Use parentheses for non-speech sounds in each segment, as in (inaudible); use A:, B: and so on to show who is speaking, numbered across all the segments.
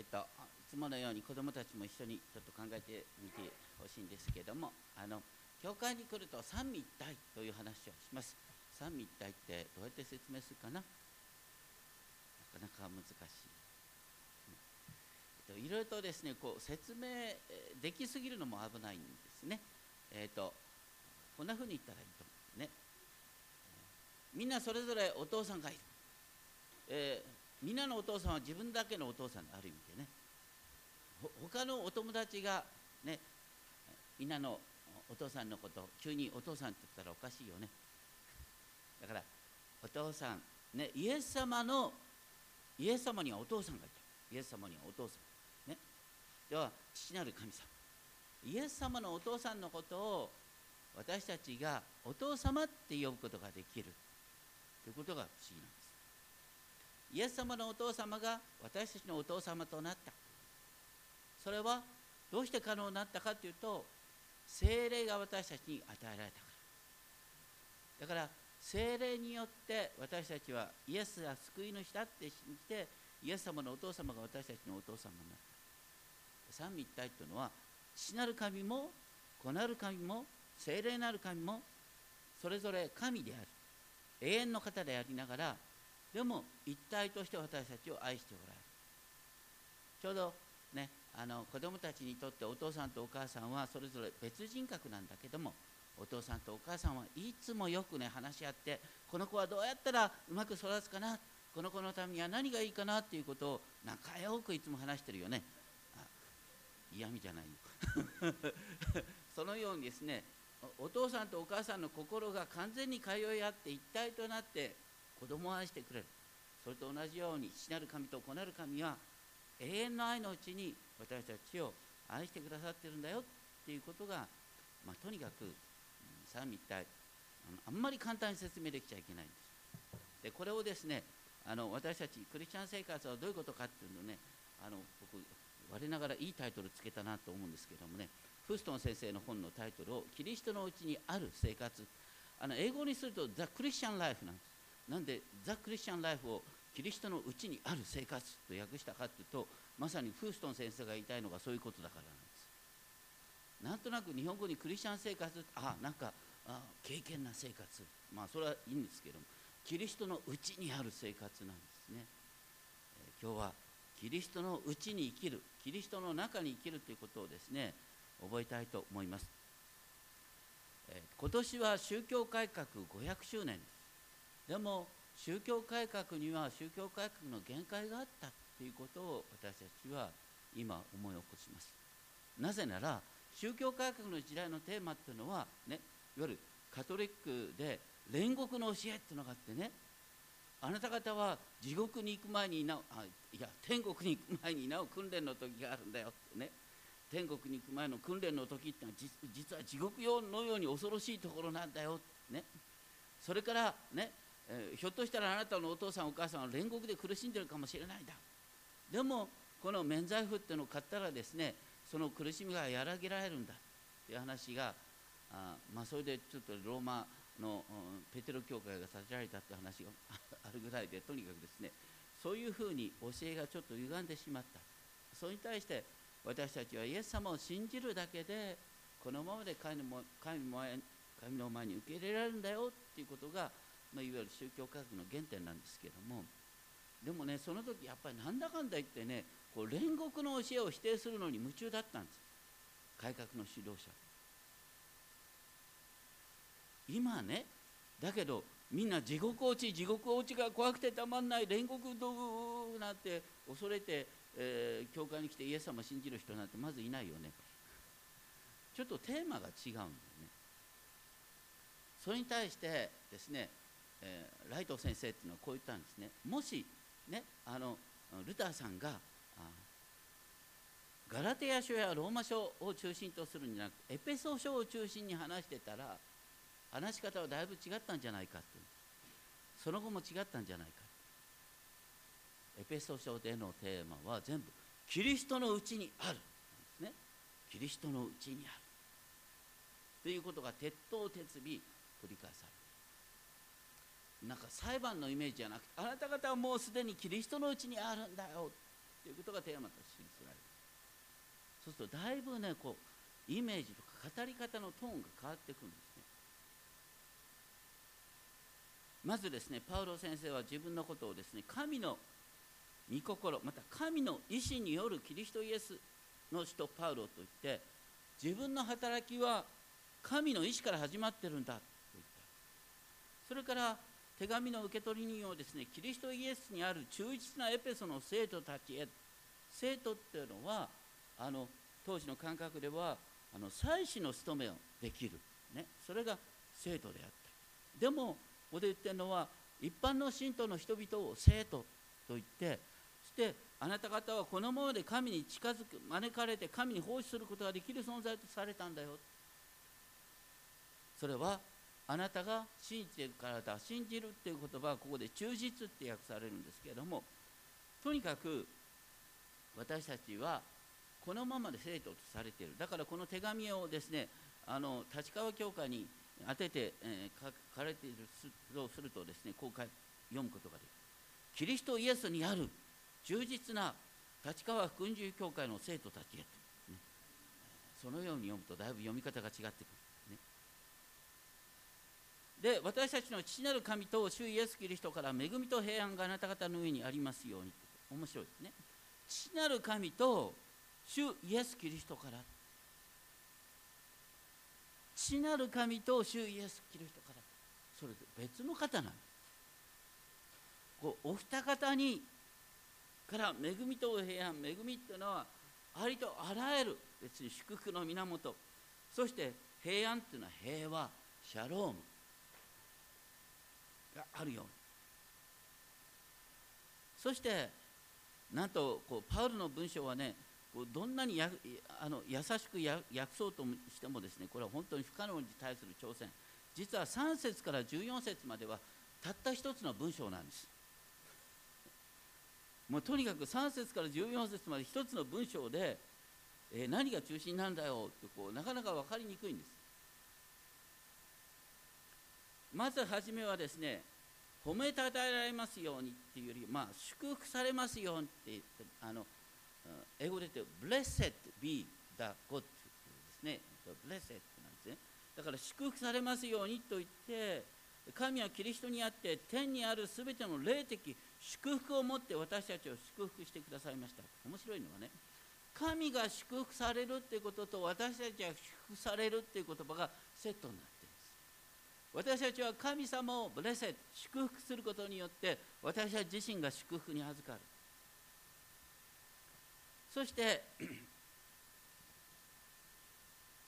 A: えっと、いつものように子どもたちも一緒にちょっと考えてみてほしいんですけどもあの教会に来ると三位一体という話をします。三位一体ってどうやって説明するかな？なかなか難しい、えっと、いろいろとですねこう説明できすぎるのも危ないんですね。えっとこんなふうに言ったらいいと思うね。みんなそれぞれお父さんがいる、えーみんなのお父さんは自分だけのお父さんである意味でね。他のお友達がねみんなのお父さんのこと急にお父さんって言ったらおかしいよね。だからお父さんねイエス様のイエス様にはお父さんがいた。イエス様にはお父さん。ね。では父なる神様。イエス様のお父さんのことを私たちがお父様って呼ぶことができる。ということが不思議なんです。イエス様のお父様が私たちのお父様となった。それはどうして可能になったかというと精霊が私たちに与えられたから。だから精霊によって私たちはイエスが救い主だって信じてイエス様のお父様が私たちのお父様になった。三位一体というのは父なる神も子なる神も精霊なる神もそれぞれ神である。永遠の方でありながらでも一体として私たちを愛しておられる。ちょうどねあの子供たちにとってお父さんとお母さんはそれぞれ別人格なんだけどもお父さんとお母さんはいつもよくね話し合ってこの子はどうやったらうまく育つかなこの子のためには何がいいかなっていうことを仲良くいつも話してるよね。嫌味じゃないの (laughs) そのようにですねお父さんとお母さんの心が完全に通い合って一体となって子供を愛してくれる。それと同じように父なる神と子なる神は永遠の愛のうちに私たちを愛してくださってるんだよっていうことが、まあ、とにかく三位一体あんまり簡単に説明できちゃいけないんです。でこれをですねあの私たちクリスチャン生活はどういうことかっていうのをねあの僕我ながらいいタイトルつけたなと思うんですけどもね。フストン先生の本のタイトルを「キリストのうちにある生活」あの英語にすると「ザ・クリスチャン・ライフ」なんです。なんでザ・クリスチャン・ライフをキリストのうちにある生活と訳したかというとまさにフーストン先生が言いたいのがそういうことだからなんです。なんとなく日本語にクリスチャン生活あなんかあ経験な生活。まあそれはいいんですけどもキリストのうちにある生活なんですね、えー、今日はキリストのうちに生きるキリストの中に生きるということをですね覚えたいと思います、えー、今年は宗教改革500周年です。でも宗教改革には宗教改革の限界があったということを私たちは今思い起こします。なぜなら宗教改革の時代のテーマっていうのはねいわゆるカトリックで煉獄の教えっていうのがあってねあなた方は地獄に行く前になあいや天国に行く前になお訓練の時があるんだよってね。天国に行く前の訓練の時ってのは実は地獄のように恐ろしいところなんだよね。それからねえ、ひょっとしたらあなたのお父さんお母さんは煉獄で苦しんでるかもしれないんだ。でもこの免罪符っていうのを買ったらですねその苦しみが和らげられるんだ。っていう話があまあそれでちょっとローマの、うん、ペテロ教会が建てられたって話が (laughs) あるぐらいでとにかくですねそういうふうに教えがちょっと歪んでしまった。それに対して私たちはイエス様を信じるだけでこのままで神の神の前に受け入れられるんだよっていうことがまあ、いわゆる宗教科学の原点なんですけどもでもねその時やっぱりなんだかんだ言ってねこう煉獄の教えを否定するのに夢中だったんです。改革の指導者。今ねだけどみんな地獄落ち地獄落ちが怖くてたまんない煉獄道具なんて恐れて、えー、教会に来てイエス様信じる人なんてまずいないよね。ちょっとテーマが違うんだよね。それに対してですねえー、ライト先生っていうのはこう言ったんですね。もしねあのルターさんがガラテヤ書やローマ書を中心とするんじゃなくエペソ書を中心に話してたら話し方はだいぶ違ったんじゃないかっていう。その後も違ったんじゃないかエペソ書でのテーマは全部キリストのうちにある。んですね。キリストのうちにある。ということが鉄頭鉄尾繰り返される。なんか裁判のイメージじゃなくてあなた方はもうすでにキリストのうちにあるんだよということがテーマとして記される。そうするとだいぶねこうイメージとか語り方のトーンが変わってくるんですね。まずですねパウロ先生は自分のことをですね神の御心また神の意志によるキリストイエスの人パウロといって自分の働きは神の意志から始まってるんだと言った。それから手紙の受け取り人をですねキリストイエスにある忠実なエペソの生徒たちへ生徒っていうのはあの当時の感覚ではあの祭司の務めをできる、ね、それが生徒であった。でもここで言ってるのは一般の信徒の人々を生徒と言ってそしてあなた方はこのままで神に近づく招かれて神に奉仕することができる存在とされたんだよ。それはあなたが信じてるからだ信じるっていう言葉はここで忠実って訳されるんですけれどもとにかく私たちはこのままで生徒とされている。だからこの手紙をですねあの立川教会に当てて、えー、書かれているとするとですねこう読むことができる。キリストイエスにある忠実な立川福音寺教会の生徒たちへと、ね、そのように読むとだいぶ読み方が違ってくる、で私たちの父なる神と主イエス・キリストから恵みと平安があなた方の上にありますように。面白いですね。父なる神と主イエス・キリストから。父なる神と主イエス・キリストからそれで別の方なんです。こうお二方にから恵みと平安恵みっていうのはありとあらゆる別に祝福の源。そして平安っていうのは平和シャローム。があるよ。うにそしてなんとこうパウルの文章はねこうどんなにやあの優しく訳そうとしてもですねこれは本当に不可能に対する挑戦。実は3節から14節まではたった一つの文章なんです。もうとにかく3節から14節まで一つの文章で、えー、何が中心なんだよってこうなかなか分かりにくいんです。まず初めはですね褒めたたえられますようにっていうよりまあ祝福されますようにってあの英語で言うと Blessed be the God ですね。Blessed なんですね。だから祝福されますようにと言って神はキリストにあって天にあるすべての霊的祝福を持って私たちを祝福してくださいました。面白いのはね神が祝福されるっていうことと私たちが祝福されるっていう言葉がセットになっています私たちは神様をブレセ祝福することによって私たち自身が祝福に預かる。そして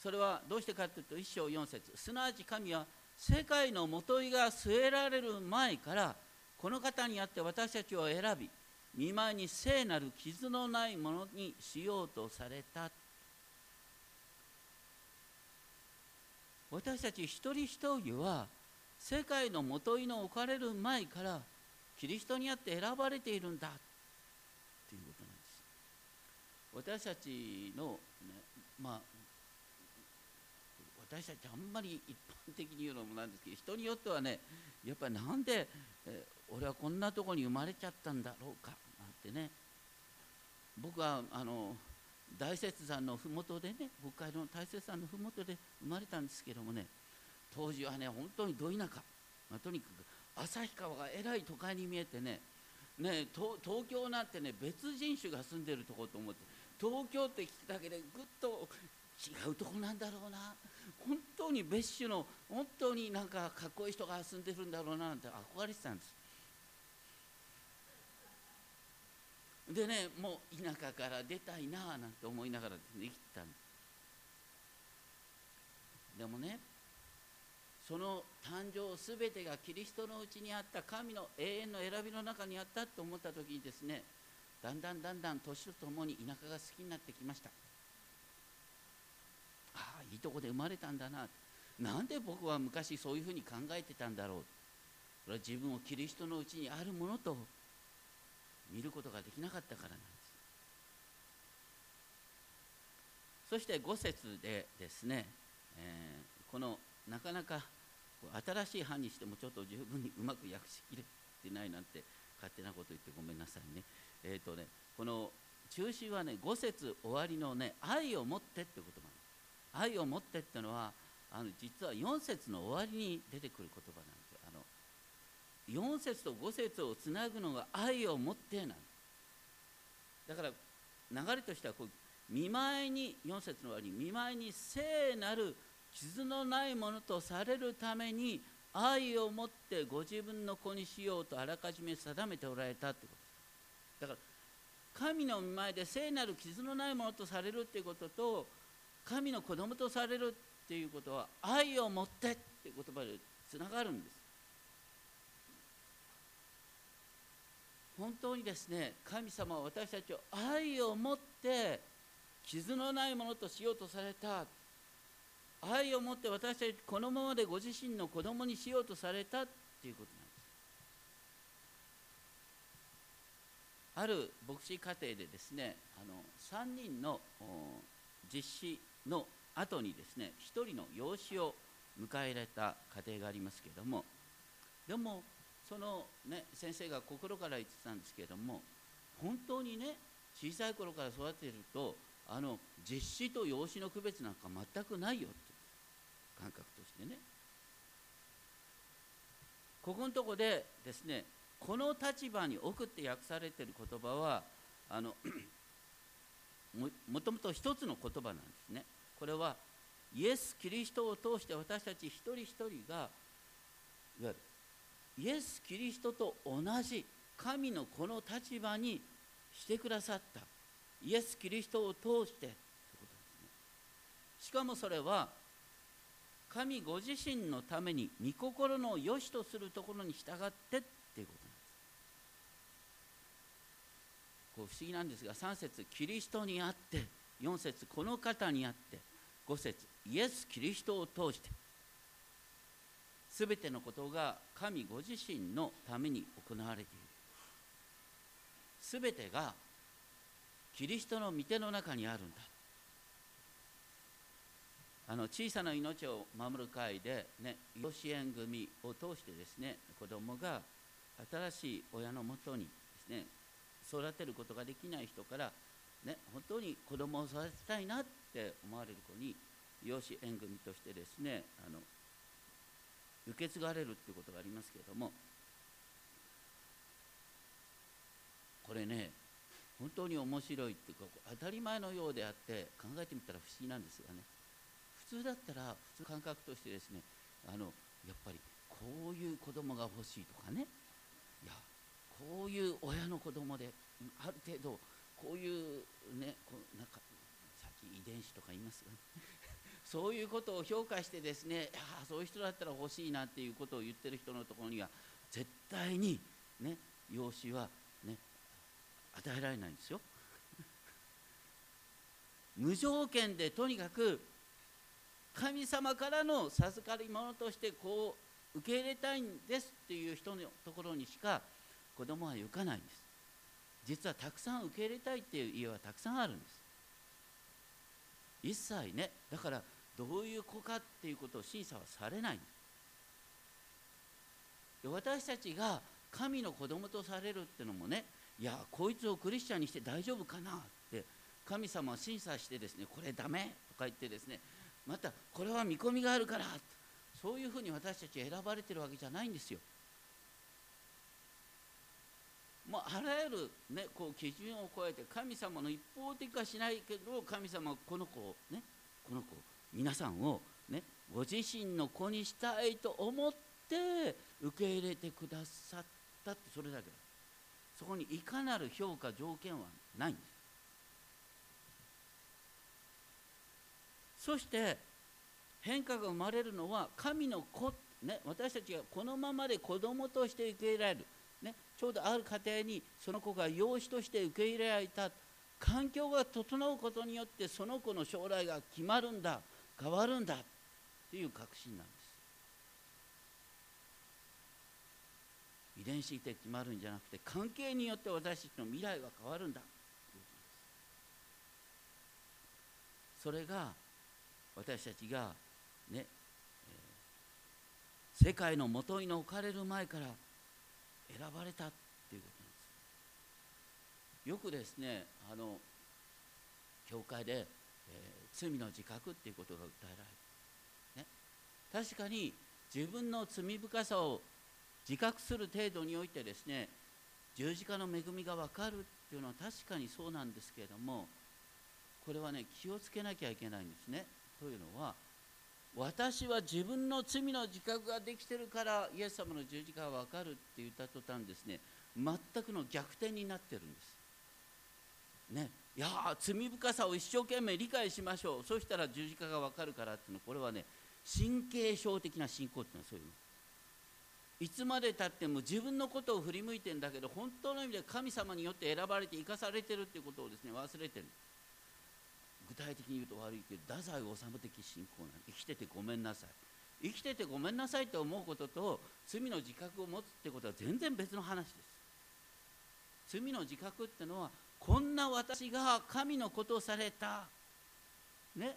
A: それはどうしてかというと一章四節。すなわち神は世界のもといが据えられる前からこの方にあって私たちを選び見舞いに聖なる傷のないものにしようとされた私たち一人一人は世界のもといの置かれる前からキリストにあって選ばれているんだということなんです。私たちの、ね、まあ私たちあんまり一般的に言うのもなんですけど人によってはねやっぱりなんで、え俺はこんなとこに生まれちゃったんだろうかなんてね。僕はあの大雪山の麓でね北海道の大雪山の麓で生まれたんですけどもね当時はね本当にど田舎、まあ、とにかく旭川がえらい都会に見えてねね東京なんてね別人種が住んでるとこと思って東京って聞くだけでぐっと違うとこなんだろうな。本当に別種の本当になんかかっこいい人が住んでるんだろうななんて憧れてたんです。でねもう田舎から出たいなあなんて思いながら生きたんでもねその誕生すべてがキリストのうちにあった神の永遠の選びの中にあったと思った時にですねだんだんだんだん年とともに田舎が好きになってきました。ああいいとこで生まれたんだな。なんで僕は昔そういうふうに考えてたんだろう。それは自分をキリストのうちにあるものと見ることができなかったからなんです。そして5節でですね、えー、このなかなか新しい版にしてもちょっと十分にうまく訳しきれてないなんて勝手なこと言ってごめんなさいね。えーとねこの中心はね5節終わりのね愛を持ってって言葉愛を持ってってのはあの実は4節の終わりに出てくる言葉なんです。4節と5節をつなぐのが愛を持ってなんだから流れとしてはこう見舞いに4節の終わり見舞いに聖なる傷のないものとされるために愛を持ってご自分の子にしようとあらかじめ定めておられたってこと。だから神の見前で聖なる傷のないものとされるっていうことと神の子供とされるっていうことは愛を持ってって言葉でつながるんです。本当にですね神様は私たちを愛を持って傷のないものとしようとされた。愛を持って私たちこのままでご自身の子供にしようとされた。っていうことなんです。ある牧師家庭でですねあの3人の実施の後にですね1人の養子を迎えられた家庭がありますけれども。でもその、ね、先生が心から言ってたんですけれども本当にね小さい頃から育てるとあの実子と養子の区別なんか全くないよって感覚としてね。ここのとこでですねこの立場に置くって訳されてる言葉はあの (clears throat) ももともと一つの言葉なんですね。これはイエス・キリストを通して私たち一人一人がいわゆるイエス・キリストと同じ神のこの立場にしてくださった。イエス・キリストを通してということですね。しかもそれは神ご自身のために御心の良しとするところに従ってっていうことなんです。こう不思議なんですが3節キリストにあって4節この方にあって5節イエス・キリストを通して。すべてのことが神ご自身のために行われている。すべてがキリストの御手の中にあるんだ。あの小さな命を守る会で、ね、養子縁組を通してですね子供が新しい親のもとにですね育てることができない人から、ね、本当に子供を育てたいなって思われる子に養子縁組としてですねあの受け継がれるっていうことがありますけれどもこれね本当に面白いっていうか当たり前のようであって考えてみたら不思議なんですがね。普通だったら普通感覚としてですねあのやっぱりこういう子供が欲しいとかね。いやこういう親の子供である程度こういうねこうなんかさっき遺伝子とか言いますがね。そういうことを評価してですねあそういう人だったら欲しいなっていうことを言ってる人のところには絶対にね養子はね与えられないんですよ。(laughs) 無条件でとにかく神様からの授かり物としてこう受け入れたいんですっていう人のところにしか子供は行かないんです。実はたくさん受け入れたいっていう家はたくさんあるんです。一切ねだからどういう子かっていうことを審査はされない私たちが神の子供とされるっていうのもねいやこいつをクリスチャンにして大丈夫かなって神様は審査してですねこれダメとか言ってですねまたこれは見込みがあるからそういうふうに私たち選ばれてるわけじゃないんですよ。もうあらゆる、ね、こう基準を超えて神様の一方的化しないけど神様はこの子をねこの子を皆さんを、ね、ご自身の子にしたいと思って受け入れてくださったってそれだけだ。そこにいかなる評価条件はないんです。そして変化が生まれるのは神の子、ね、私たちがこのままで子供として受け入れられる、ね、ちょうどある家庭にその子が養子として受け入れられた。環境が整うことによってその子の将来が決まるんだ。変わるんだという確信なんです遺伝子で決まるんじゃなくて関係によって私たちの未来が変わるんだそれが私たちがね、えー、世界のもとに置かれる前から選ばれたっていうことなんですよくですねあの教会で、罪の自覚っていうことが訴えられる、ね、確かに自分の罪深さを自覚する程度においてですね十字架の恵みが分かるっていうのは確かにそうなんですけれどもこれはね気をつけなきゃいけないんですね。というのは私は自分の罪の自覚ができてるからイエス様の十字架が分かるって言った途端ですね全くの逆転になってるんです。ね、いや罪深さを一生懸命理解しましょう。そしたら十字架が分かるからっていうのこれはね神経症的な信仰っていうのはそういう。のいつまでたっても自分のことを振り向いてんだけど本当の意味で神様によって選ばれて生かされてるっていうことをですね忘れてる。具体的に言うと悪いけど太宰治的信仰な生きててごめんなさい。生きててごめんなさいと思うことと罪の自覚を持つってことは全然別の話です。罪の自覚ってのはこんな私が神のことをされた。ね。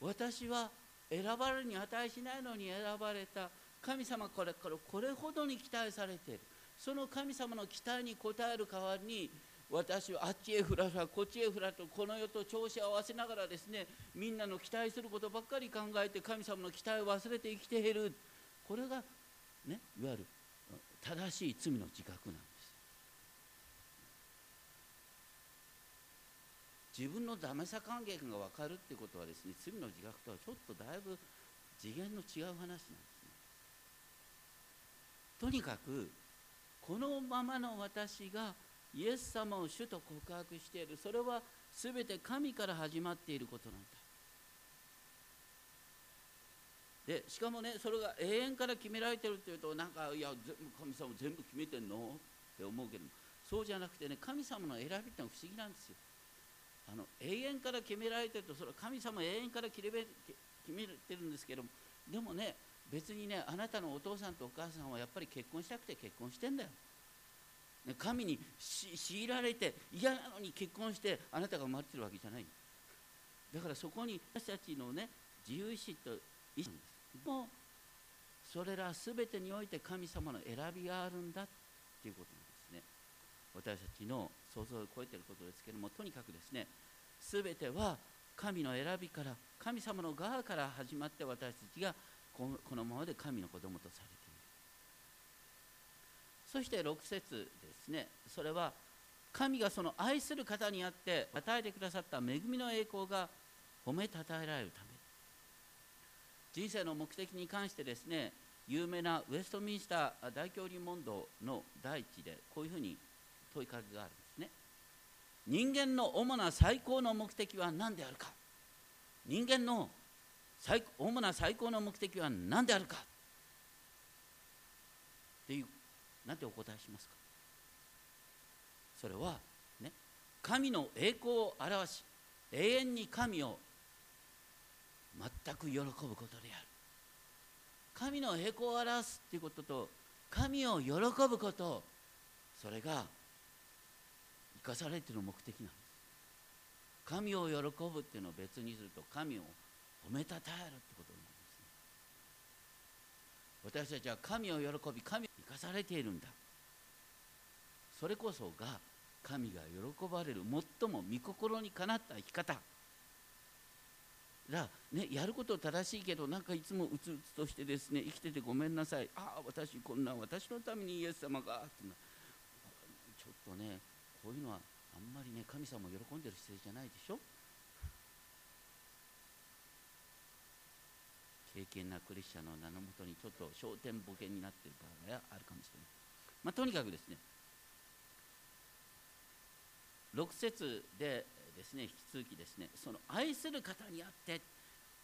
A: 私は選ばれるに値しないのに選ばれた。神様これからこれほどに期待されている。その神様の期待に応える代わりに私はあっちへふらふらこっちへふらとこの世と調子を合わせながらですねみんなの期待することばっかり考えて神様の期待を忘れて生きている。これがねいわゆる正しい罪の自覚なんです。自分のダメさ関係が分かるってことはですね罪の自覚とはちょっとだいぶ次元の違う話なんですね。とにかくこのままの私がイエス様を主と告白している。それは全て神から始まっていることなんだ。でしかもねそれが永遠から決められてるっていうとなんかいや全部神様全部決めてんの？って思うけどそうじゃなくてね神様の選びってのは不思議なんですよ。あの永遠から決められてるとそれは神様永遠から決め決めてるんですけどもでもね別にねあなたのお父さんとお母さんはやっぱり結婚したくて結婚してんだよ。神に強いられて嫌なのに結婚してあなたが生まれてるわけじゃない。だからそこに私たちのね自由意志と意志もそれら全てにおいて神様の選びがあるんだっていうことなんですね。私たちの想像を超えていることですけどもとにかくですね全ては神の選びから神様の側から始まって私たちがこのままで神の子供とされている。そして6節ですね。それは神がその愛する方にあって与えてくださった恵みの栄光が褒めたたえられるため。人生の目的に関してですね有名なウェストミンスター大教理問答の第一でこういうふうに問いかけがある。人間の主な最高の目的は何であるか？人間の最主な最高の目的は何であるか？っていう何てお答えしますか？それはね神の栄光を表し永遠に神を全く喜ぶことである。神の栄光を表すっていうことと神を喜ぶことそれが生かされている目的なんです神を喜ぶっていうのを別にすると神を褒めたたえるってことなんですね。私たちは神を喜び神を生かされているんだ。それこそが神が喜ばれる最も御心にかなった生き方。だね、やること正しいけどなんかいつもうつうつとしてですね生きててごめんなさい。ああ私こんな私のためにイエス様がってちょっとねこういうのはあんまりね神様を喜んでる姿勢じゃないでしょ？敬虔なクリスチャンの名のもとにちょっと焦点ボケになってる場合があるかもしれない、まあ、とにかくですね6節でですね引き続きですねその愛する方にあって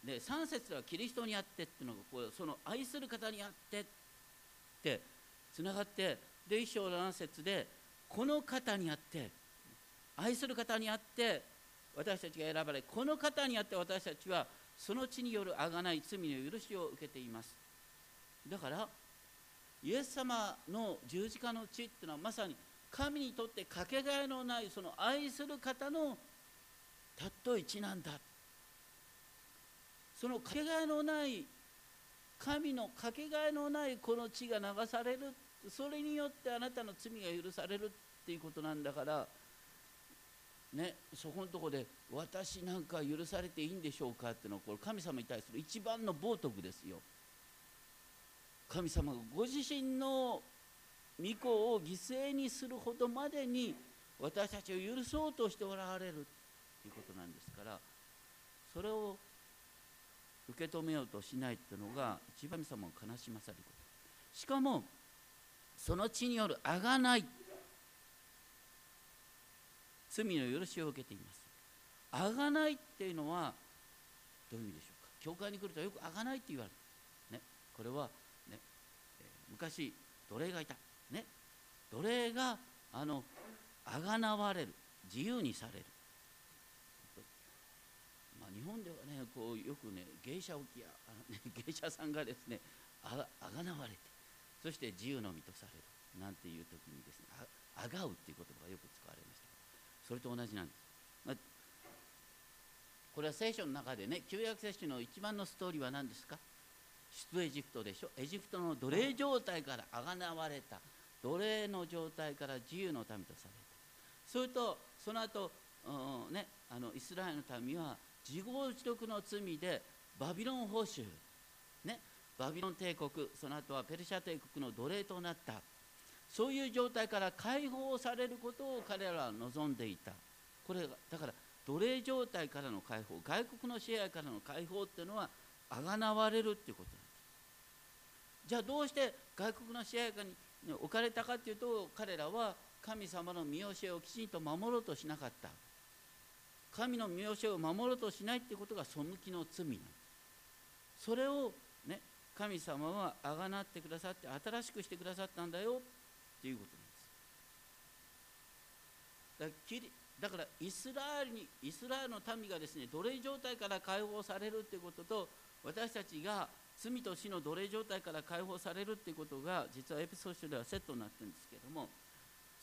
A: で3節ではキリストにあってっていうのがこうその愛する方にあってってつながってで1章7節でこの方にあって愛する方にあって私たちが選ばれこの方にあって私たちはその地による贖い罪の許しを受けています。だからイエス様の十字架の地っていうのはまさに神にとってかけがえのないその愛する方のたっとい地なんだ。そのかけがえのない神のかけがえのないこの地が流されるそれによってあなたの罪が許されるっていうことなんだからねそこのとこで私なんか許されていいんでしょうかっていうのはこれ神様に対する一番の冒涜ですよ。神様がご自身の御子を犠牲にするほどまでに私たちを許そうとしておられるということなんですからそれを受け止めようとしないっていうのが一番神様を悲しまされること。しかもその地によるあがない。罪の許しを受けています。あがないっていうのはどういう意味でしょうか？教会に来るとよくあがないって言われる、ね、これは、ねえ、昔奴隷がいた、ね、奴隷があのあがなわれる。自由にされる。まあ、日本ではねこうよくね芸者置きやあの、ね、芸者さんがですねあがなわれて。そして自由の身とされるなんていう時にですねあがうっていう言葉がよく使われました。それと同じなんです、まあ、これは聖書の中でね旧約聖書の一番のストーリーは何ですか？出エジプトでしょ？エジプトの奴隷状態からあがなわれた。奴隷の状態から自由の民とされた。それとその後、うんね、あのイスラエルの民は自業自得の罪でバビロン報酬、バビロン帝国その後はペルシャ帝国の奴隷となった。そういう状態から解放されることを彼らは望んでいた。これだから奴隷状態からの解放外国の支配からの解放っていうのはあがなわれるっていうことなんです。じゃあどうして外国の支配下に置かれたかっていうと彼らは神様の見教えをきちんと守ろうとしなかった。神の見教えを守ろうとしないっていうことが背きの罪なんです。それをね神様はあがなってくださって新しくしてくださったんだよ。っていうことなんです。だからイスラエルにイスラエルの民がですね奴隷状態から解放されるっていうことと私たちが罪と死の奴隷状態から解放されるっていうことが実はエピソードではセットになってるんですけども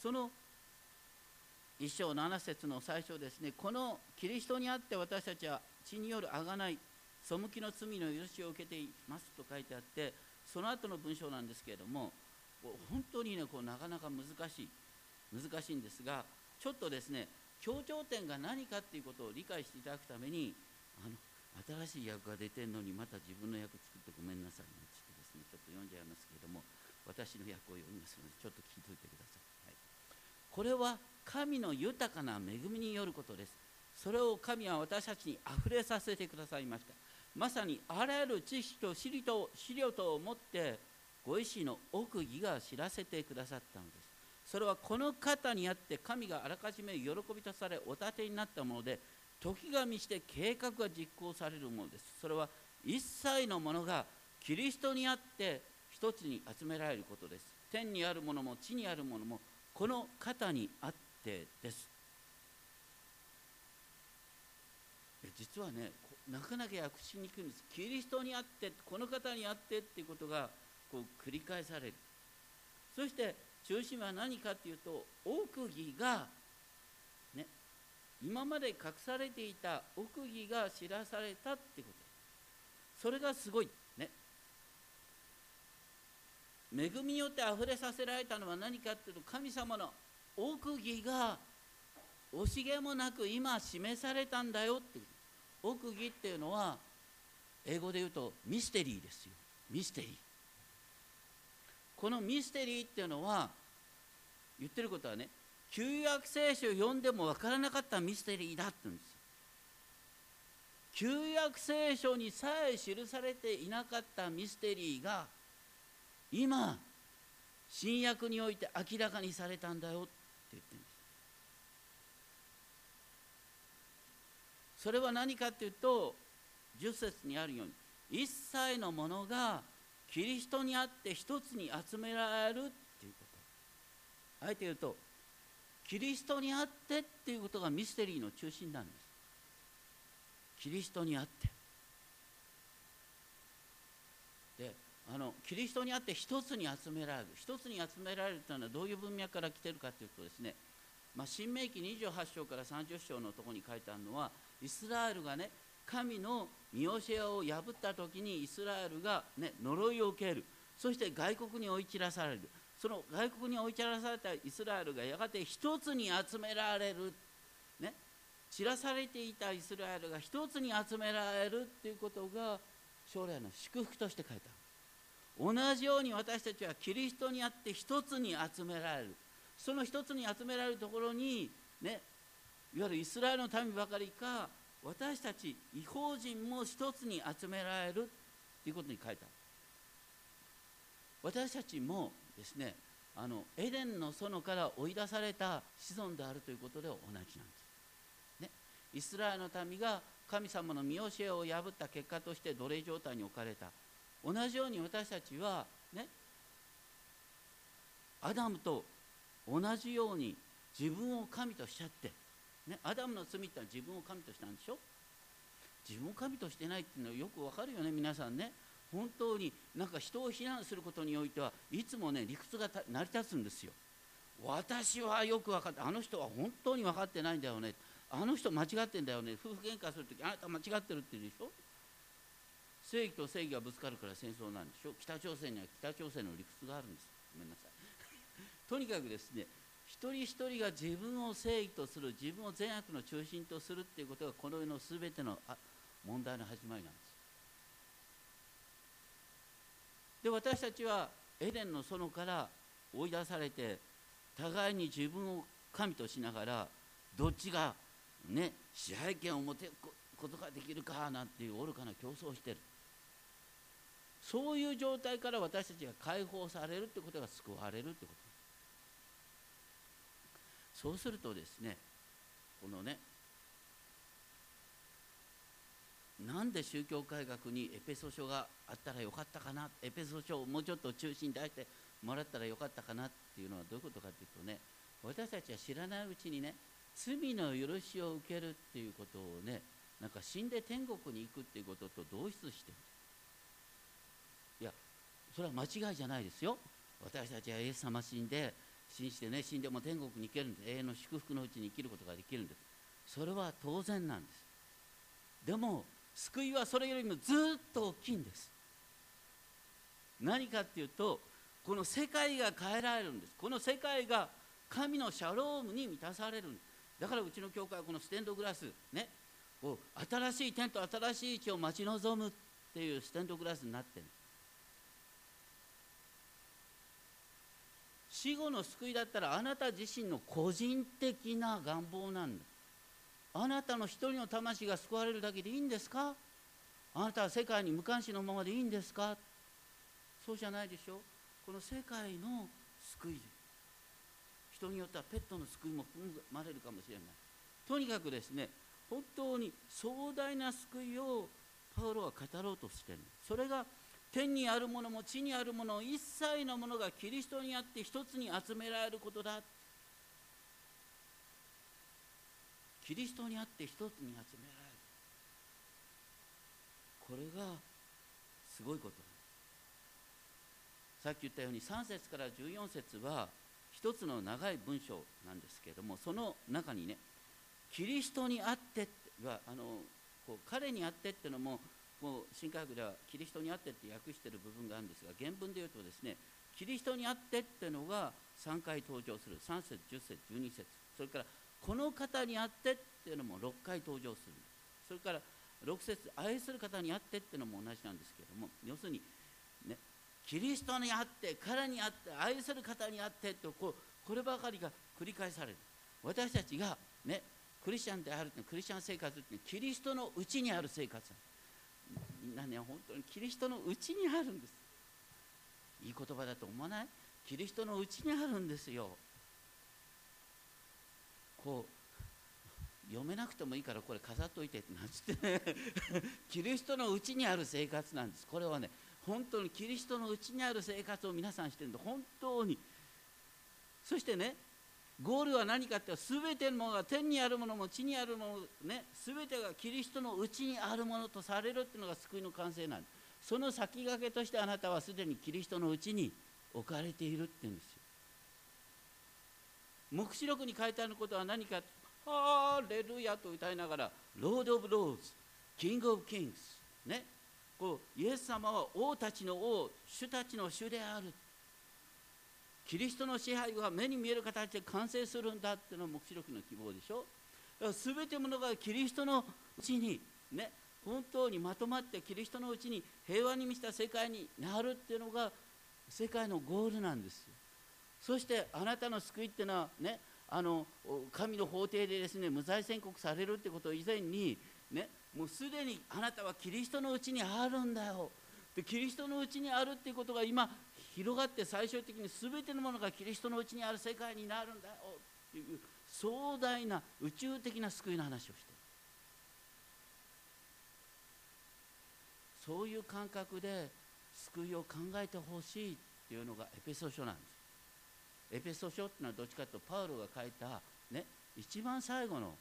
A: その一章七節の最初ですねこのキリストにあって私たちは血によるあがない背きの罪の許しを受けていますと書いてあってその後の文章なんですけれども本当にねこうなかなか難しい難しいんですがちょっとですね強調点が何かっていうことを理解していただくためにあの新しい役が出てるのにまた自分の役作ってごめんなさいなんてですねちょっと読んじゃいますけれども私の役を読みますのでちょっと聞いといてください、はい、これは神の豊かな恵みによることです。それを神は私たちにあふれさせてくださいました。まさにあらゆる知識と資料と資料とをもってご意志の奥義が知らせてくださったのです。それはこの方にあって神があらかじめ喜びとされお立てになったもので時が満ちて計画が実行されるものです。それは一切のものがキリストにあって一つに集められることです。天にあるものも地にあるものもこの方にあってです。実はねなかなか訳しにくいんです。キリストにあってこの方にあってっていうことがこう繰り返される。そして中心は何かっていうと奥義がね今まで隠されていた奥義が知らされたってこと。それがすごい。ね。恵みによってあふれさせられたのは何かっていうと神様の奥義が惜しげもなく今示されたんだよっていう奥義っていうのは英語で言うとミステリーですよ。ミステリー。このミステリーっていうのは言ってることはね旧約聖書を読んでも分からなかったミステリーだって言うんです旧約聖書にさえ記されていなかったミステリーが今新約において明らかにされたんだよって言ってるんですそれは何かっていうと10節にあるように一切のものがキリストにあって一つに集められるっていうこと。あえて言うとキリストにあってっていうことがミステリーの中心なんです。キリストにあって。であのキリストにあって一つに集められる。一つに集められるというのはどういう文脈から来てるかというとですね、まあ、新明記28章から30章のところに書いてあるのはイスラエルがね神の見教えを破った時にイスラエルが、ね、呪いを受ける。そして外国に追い散らされる。その外国に追いちゃらされたイスラエルがやがて一つに集められる、ね、散らされていたイスラエルが一つに集められるっていうことが将来の祝福として書いてある。同じように私たちはキリストにあって一つに集められる。その一つに集められるところにねいわゆるイスラエルの民ばかりか私たち違法人も一つに集められるということに書いてある。私たちもですねあのエデンの園から追い出された子孫であるということで同じなんです、ね、イスラエルの民が神様の見教えを破った結果として奴隷状態に置かれた。同じように私たちはねアダムと同じように自分を神としちゃって、ね、アダムの罪ってのは自分を神としたんでしょ？自分を神としてないっていうのはよくわかるよね皆さんね。本当になんか人を非難することにおいてはいつもね理屈が成り立つんですよ。私はよく分かってあの人は本当に分かってないんだよね。あの人間違ってんだよね。夫婦喧嘩するときあなた間違ってるって言うでしょ？正義と正義がぶつかるから戦争なんでしょ？北朝鮮には北朝鮮の理屈があるんです。ごめんなさい。(laughs) とにかくですね一人一人が自分を正義とする自分を善悪の中心とするっていうことがこの世の全ての問題の始まりなんです。で私たちはエデンの園から追い出されて互いに自分を神としながらどっちがね支配権を持てることができるかなんていう愚かな競争をしてる。そういう状態から私たちが解放されるってことが救われるってこと。そうするとですねこのねなんで宗教改革にエペソ書があったらよかったかなエペソ書をもうちょっと中心に出してもらったらよかったかなっていうのはどういうことかっていうとね私たちは知らないうちにね罪の許しを受けるっていうことをねなんか死んで天国に行くっていうことと同質してる。いやそれは間違いじゃないですよ。私たちはイエス様死んで信じてね死んでも天国に行けるんです。永遠の祝福のうちに生きることができるんです。それは当然なんです。でも救いはそれよりもずっと大きいんです。何かっていうとこの世界が変えられるんです。この世界が神のシャロームに満たされるんです。だからうちの教会はこのステンドグラスねこう新しい天と新しい位置を待ち望むっていうステンドグラスになってる死後の救いだったらあなた自身の個人的な願望なんだ。あなたの一人の魂が救われるだけでいいんですか？あなたは世界に無関心のままでいいんですか？そうじゃないでしょ？この世界の救い。人によってはペットの救いも含まれるかもしれない。とにかくですね本当に壮大な救いをパウロは語ろうとしている。それが天にあるものも地にあるもの一切のものがキリストにあって一つに集められることだ。キリストにあって一つに集められる。これがすごいことさっき言ったように3節から14節は一つの長い文章なんですけれどもその中にねキリストにあってはあのこう彼にあってっていうのももう新科学ではキリストにあってって訳している部分があるんですが原文で言うとですねキリストにあってっていうのが3回登場する。3節10節12節。それからこの方にあってっていうのも6回登場する。それから6節愛する方にあってっていうのも同じなんですけども要するにねキリストにあって彼にあって愛する方にあってとこうこればかりが繰り返される。私たちがねクリスチャンであるクリスチャン生活ってキリストのうちにある生活。みんなね本当にキリストのうちにあるんです。いい言葉だと思わない？キリストのうちにあるんですよ。こう読めなくてもいいからこれ飾っといてってなって。ね (laughs) キリストのうちにある生活なんです。これはね本当にキリストのうちにある生活を皆さんしてるんで本当に。そしてねゴールは何かって全てのものが天にあるものも地にあるものね全てがキリストのうちにあるものとされるっていうのが救いの完成なんですその先駆けとしてあなたはすでにキリストのうちに置かれているっていうんですよ。黙示録に書いてあることは何かハーレルヤと歌いながら Lord of Lords King of Kings ね。こうイエス様は王たちの王主たちの主である。キリストの支配が目に見える形で完成するんだっていうのが黙示録の希望でしょ？だから全てものがキリストのうちにね本当にまとまってキリストのうちに平和に満ちた世界になるっていうのが世界のゴールなんですよ。そしてあなたの救いっていうのはねあの神の法廷でですね無罪宣告されるってこと以前にねもうすでにあなたはキリストのうちにあるんだよ。でキリストのうちにあるっていうことが今広がって最終的に全てのものがキリストのうちにある世界になるんだ。よっていう壮大な宇宙的な救いの話をして。るそういう感覚で救いを考えてほしいっていうのがエペソ書なんです。エペソ書っていうのはどっちかというとパウロが書いた、ね、一番最後の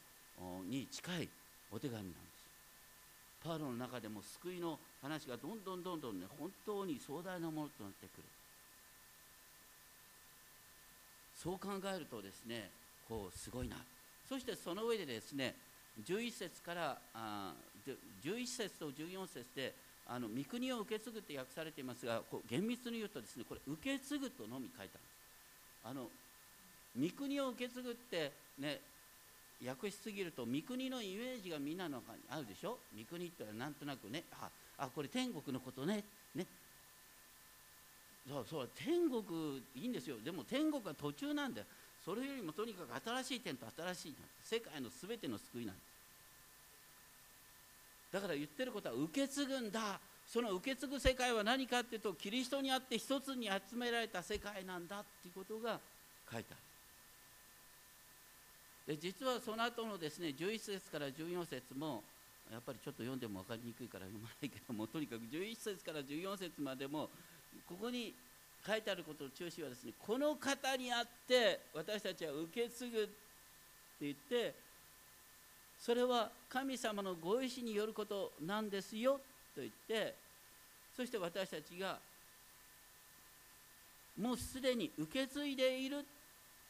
A: に近いお手紙なんです。パウロの中でも救いの話がどんどんどんどんね本当に壮大なものとなってくる。そう考えるとですねこうすごいな。そしてその上でですね11節からあ11節と14節であの御国を受け継ぐって訳されていますがこう厳密に言うとですねこれ受け継ぐとのみ書いてあるんです。あの御国を受け継ぐってね訳しすぎると御国のイメージがみんなの中にあるでしょ？御国ってなんとなくねああこれ天国のことねねそうそう天国いいんですよ。でも天国は途中なんだ。よそれよりもとにかく新しい点と新しい点世界の全ての救いなんですだから言ってることは受け継ぐんだ。その受け継ぐ世界は何かっていうとキリストにあって一つに集められた世界なんだっていうことが書いてある。で実はその後のですね11節から14節もやっぱりちょっと読んでも分かりにくいから読まないけどもとにかく11節から14節までもここに書いてあることの中心はですねこの方にあって私たちは受け継ぐって言ってそれは神様のご意志によることなんですよと言ってそして私たちがもうすでに受け継いでいる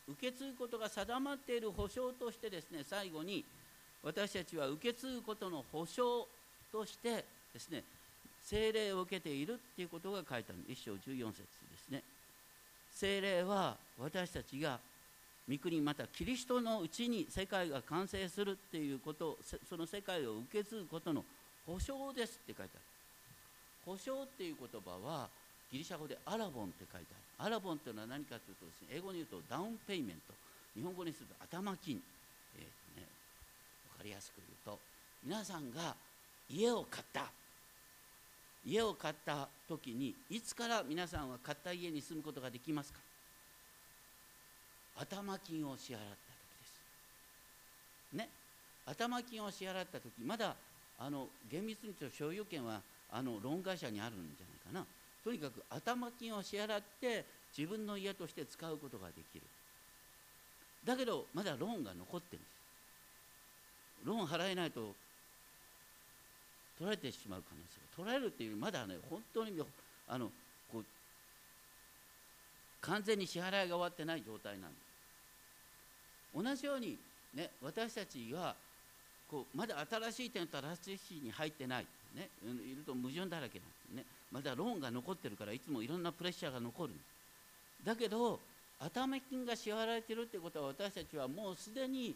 A: 受け継ぐことが定まっている保証としてですね最後に私たちは受け継ぐことの保証としてですね聖霊を受けているっていうことが書いてある。一章14節ですね。聖霊は私たちが御国またキリストのうちに世界が完成するっていうことその世界を受け継ぐことの保証ですって書いてある。保証っていう言葉はギリシャ語でアラボンって書いてある。アラボンっていうのは何かというとですね英語に言うとダウンペイメント。日本語にすると頭金、えーね、分かりやすく言うと皆さんが家を買った。家を買った時にいつから皆さんは買った家に住むことができますか？頭金を支払った時です。ね？頭金を支払った時まだあの厳密に言うと所有権はあのローン会社にあるんじゃないかな。とにかく頭金を支払って自分の家として使うことができる。だけどまだローンが残ってるんです。ローン払えないと取られてしまう可能性が取られるっていうよりまだね本当にあのこう完全に支払いが終わってない状態なんです。同じようにね私たちはこうまだ新しい点と新しいに入ってない、ね、いると矛盾だらけなんですね。まだローンが残ってるからいつもいろんなプレッシャーが残る。だけど頭金が支払われてるってことは私たちはもうすでに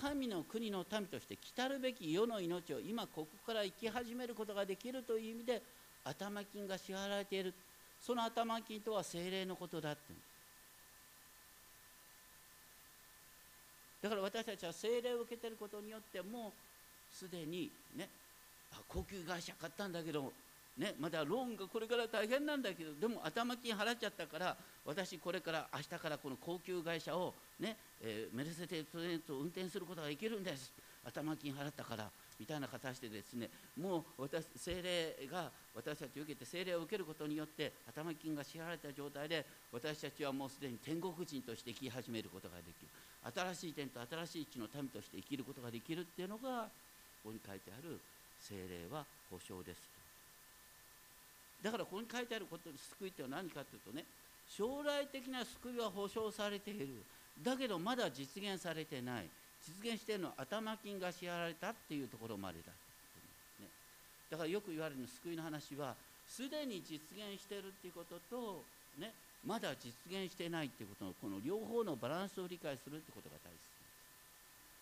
A: 神の国の民として来たるべき世の命を今ここから生き始めることができるという意味で頭金が支払われているその頭金とは精霊のことだってだから私たちは精霊を受けてることによってもうすでにねあ高級会社買ったんだけどね、まだローンがこれから大変なんだけどでも頭金払っちゃったから私これから明日からこの高級会社をね、えー、メルセデス・ベンツを運転することができるんです。頭金払ったからみたいな形でですねもう私精霊が私たちを受けて精霊を受けることによって頭金が支払われた状態で私たちはもうすでに天国人として生き始めることができる。新しい点と新しい地の民として生きることができるっていうのがここに書いてある精霊は保証です。だからここに書いてあること救いって何かというとね将来的な救いは保証されている。だけどまだ実現されてない。実現しているのは頭金が支払われたっていうところまでだ、ね、だからよく言われる救いの話はすでに実現しているっていうことと、ね、まだ実現してないっていうことのこの両方のバランスを理解するってことが大切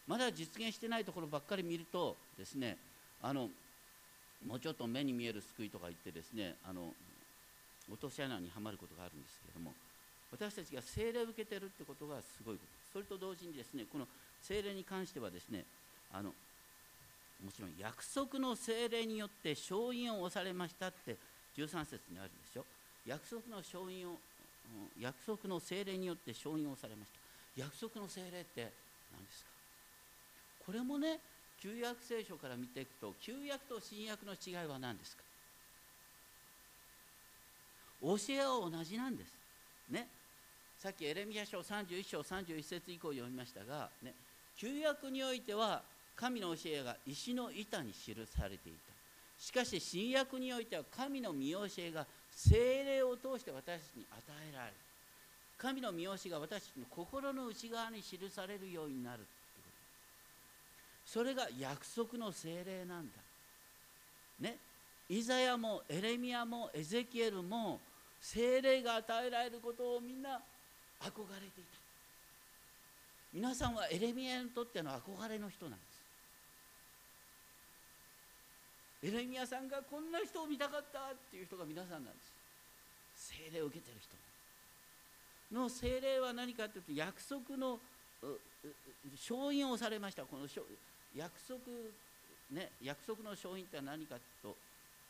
A: まだ実現してないところばっかり見るとですねあのもうちょっと目に見える救いとか言ってですねあの落とし穴にはまることがあるんですけれども私たちが精霊を受けてるってことがすごいこと。それと同時にですねこの精霊に関してはですねあのもちろん約束の精霊によって勝因を押されましたって13節にあるでしょ。約束の勝因を約束の精霊によって勝因をされました。約束の精霊って何ですか？これもね旧約聖書から見ていくと旧約と新約の違いは何ですか？教えは同じなんです。ね。さっきエレミア書31章31節以降読みましたが、ね、旧約においては神の教えが石の板に記されていた。しかし新約においては神の見教えが精霊を通して私たちに与えられる。神の見教えが私たちの心の内側に記されるようになる。それが約束の精霊なんだ。ね。イザヤもエレミアもエゼキエルも精霊が与えられることをみんな憧れていた。皆さんはエレミアにとっての憧れの人なんです。エレミアさんがこんな人を見たかったっていう人が皆さんなんです。精霊を受けてる人の精霊は何かというと約束の勝因をされました。この約束ね約束の勝因って何かとと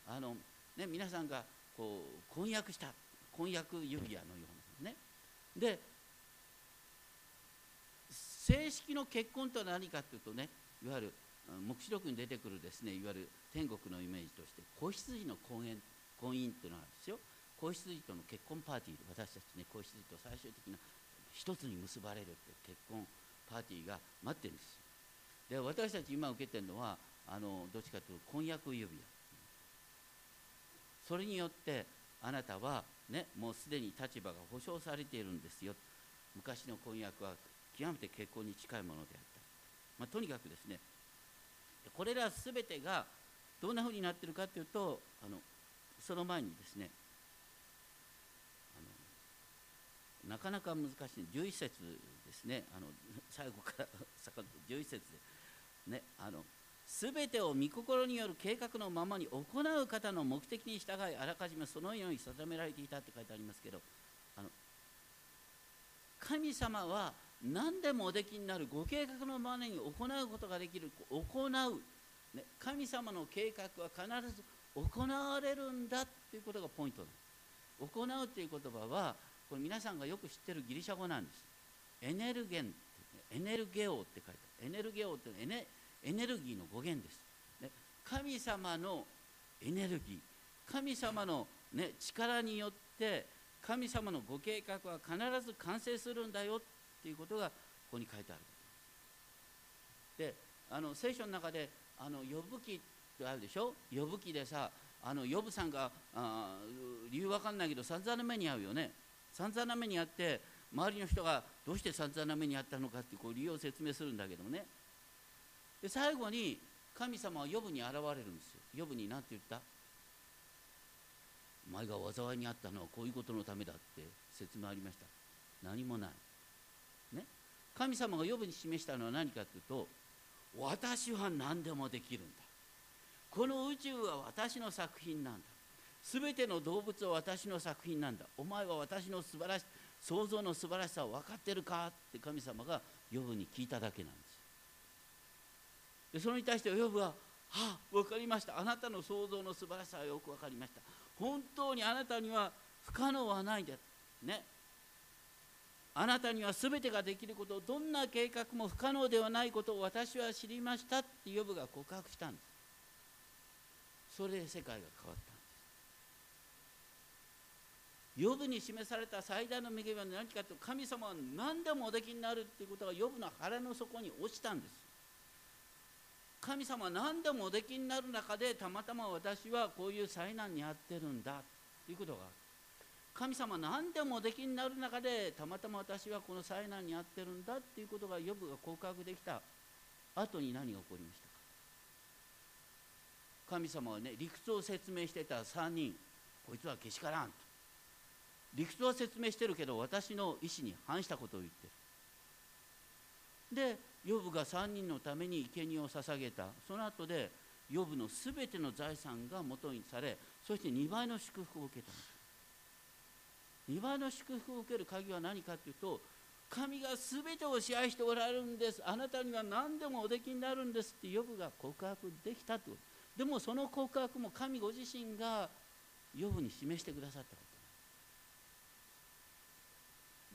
A: あの、ね、皆さんがこう婚約した婚約指輪のようなね。で正式の結婚とは何かというとねいわゆる黙示録に出てくるですねいわゆる天国のイメージとして子羊の婚姻婚姻っていうのがあるんですよ。子羊との結婚パーティー私たちね子羊と最終的な一つに結ばれるって結婚パーティーが待ってるんですで私たち今受けてるのはあのどっちかというと婚約指輪。それによってあなたはねもうすでに立場が保障されているんですよ。昔の婚約は極めて結婚に近いものであった、まあ、とにかくですねこれら全てがどんなふうになってるかというとあのその前にですねあのなかなか難しい。11節ですね。あの最後から (laughs) 11節で。ねあの全てを御心による計画のままに行う方の目的に従いあらかじめそのように定められていたって書いてありますけどあの神様は何でもおできになるご計画のままに行うことができる行う、ね、神様の計画は必ず行われるんだっていうことがポイントです行うっていう言葉はこれ皆さんがよく知ってるギリシャ語なんです。エネルゲンエネルゲオって書いてある。エネルゲオってエネエネルギーの語源です、ね、神様のエネルギー。神様の、ね、力によって神様のご計画は必ず完成するんだよっていうことがここに書いてある。であの聖書の中であの呼ぶ記ってあるでしょ？呼ぶ記でさあの呼ぶさんがあ理由わかんないけど散々な目に遭うよね。散々な目に遭って周りの人がどうして散々な目に遭ったのかってこう理由を説明するんだけどもね。で最後に神様は呼ぶに現れるんですよ。呼ぶに何て言った？お前が災いにあったのはこういうことのためだって説明ありました。何もない。ね？神様が呼ぶに示したのは何かというと私は何でもできるんだ。この宇宙は私の作品なんだ。全ての動物は私の作品なんだ。お前は私の素晴らし想像の素晴らしさを分かってるかって神様が呼ぶに聞いただけなんです。でそれに対してヨブは「はあ分かりました。あなたの想像の素晴らしさはよく分かりました。本当にあなたには不可能はないんだ」ね。あなたには全てができることどんな計画も不可能ではないことを私は知りましたってヨブが告白したんです。それで世界が変わった。ヨブに示された最大の恵みは何かと神様は何でもおできになるっていうことがヨブの腹の底に落ちたんです。神様は何でもおできになる中でたまたま私はこういう災難に遭ってるんだということが神様は何でもおできになる中でたまたま私はこの災難に遭ってるんだっていうことがヨブが告白できた後に何が起こりましたか。神様はね理屈を説明してた3人。こいつはけしからんと。理屈は説明してるけど私の意思に反したことを言ってる。でヨブが3人のために生贄を捧げた。その後でヨブのすべての財産が元にされそして2倍の祝福を受けた2倍の祝福を受ける鍵は何かというと神が全てを支配しておられるんです。あなたには何でもおできになるんですってヨブが告白できたと。でもその告白も神ご自身がヨブに示してくださったこ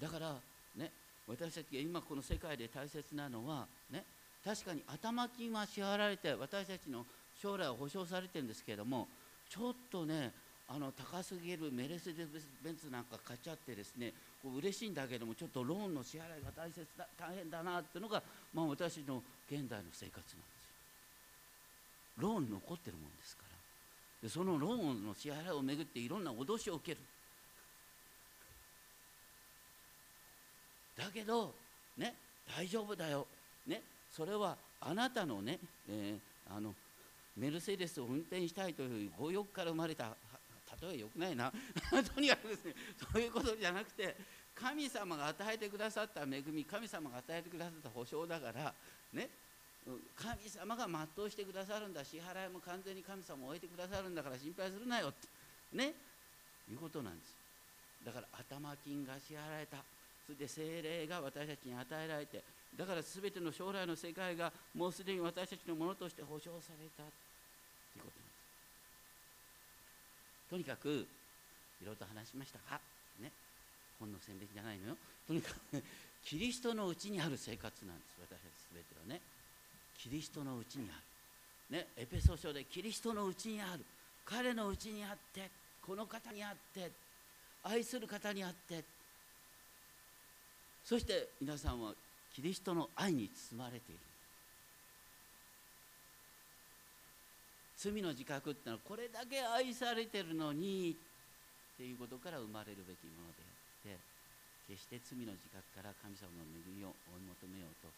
A: だからね私たちが今この世界で大切なのはね確かに頭金は支払われて私たちの将来は保証されてるんですけれどもちょっとねあの高すぎるメルセデス・ベンツなんか買っちゃってですねこう嬉しいんだけどもちょっとローンの支払いが大切だ大変だなっていうのが、まあ、私の現代の生活なんですよ。ローン残ってるもんですからでそのローンの支払いをめぐっていろんな脅しを受けるだけどね大丈夫だよ。ねそれはあなたのね、えー、あのメルセデスを運転したいというご欲から生まれた例えよくないな。(laughs) とにかくですねそういうことじゃなくて神様が与えてくださった恵み神様が与えてくださった保証だからね神様が全うしてくださるんだ。支払いも完全に神様を終えてくださるんだから心配するなよってねいうことなんです。だから頭金が支払えた。そして精霊が私たちに与えられてだから全ての将来の世界がもうすでに私たちのものとして保証されたということなんです。とにかくいろいろと話しましたがね本の宣伝じゃないのよ。とにかく、キリストのうちにある生活なんです私たち全てはね。キリストのうちにある。ねエペソ書でキリストのうちにある。彼のうちにあってこの方にあって愛する方にあって。そして皆さんはキリストの愛に包まれている。罪の自覚ってのはこれだけ愛されてるのにっていうことから生まれるべきものであって決して罪の自覚から神様の恵みを追い求めようと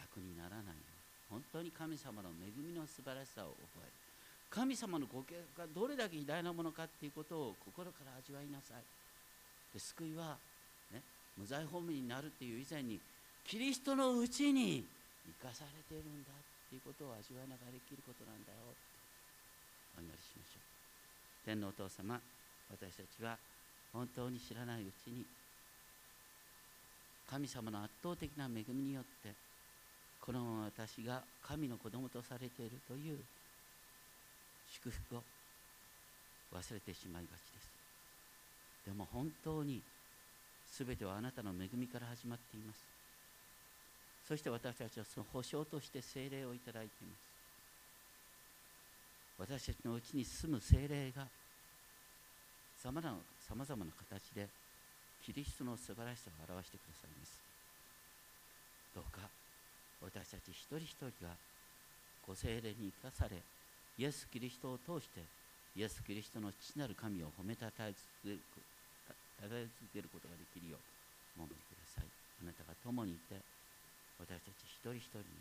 A: 逆にならないように。本当に神様の恵みの素晴らしさを覚える。神様のご計画がどれだけ偉大なものかっていうことを心から味わいなさい。で救いは、無罪葬になるっていう以前にキリストのうちに生かされているんだっていうことを味わいながら生きることなんだよお祈りしましょう。天皇お父様私たちは本当に知らないうちに神様の圧倒的な恵みによってこのまま私が神の子供とされているという祝福を忘れてしまいがちです。でも本当に全てはあなたの恵みから始まっています。そして私たちはその保証として精霊をいただいています。私たちのうちに住む精霊がさまざまな形でキリストの素晴らしさを表してくださいます。どうか私たち一人一人がご精霊に生かされイエス・キリストを通してイエス・キリストの父なる神を褒めたたえ続けることができるよう守りください。あなたが共にいて私たち一人一人に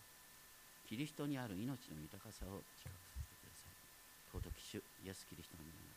A: キリストにある命の豊かさを近くさせてください。尊き主イエス・キリストの皆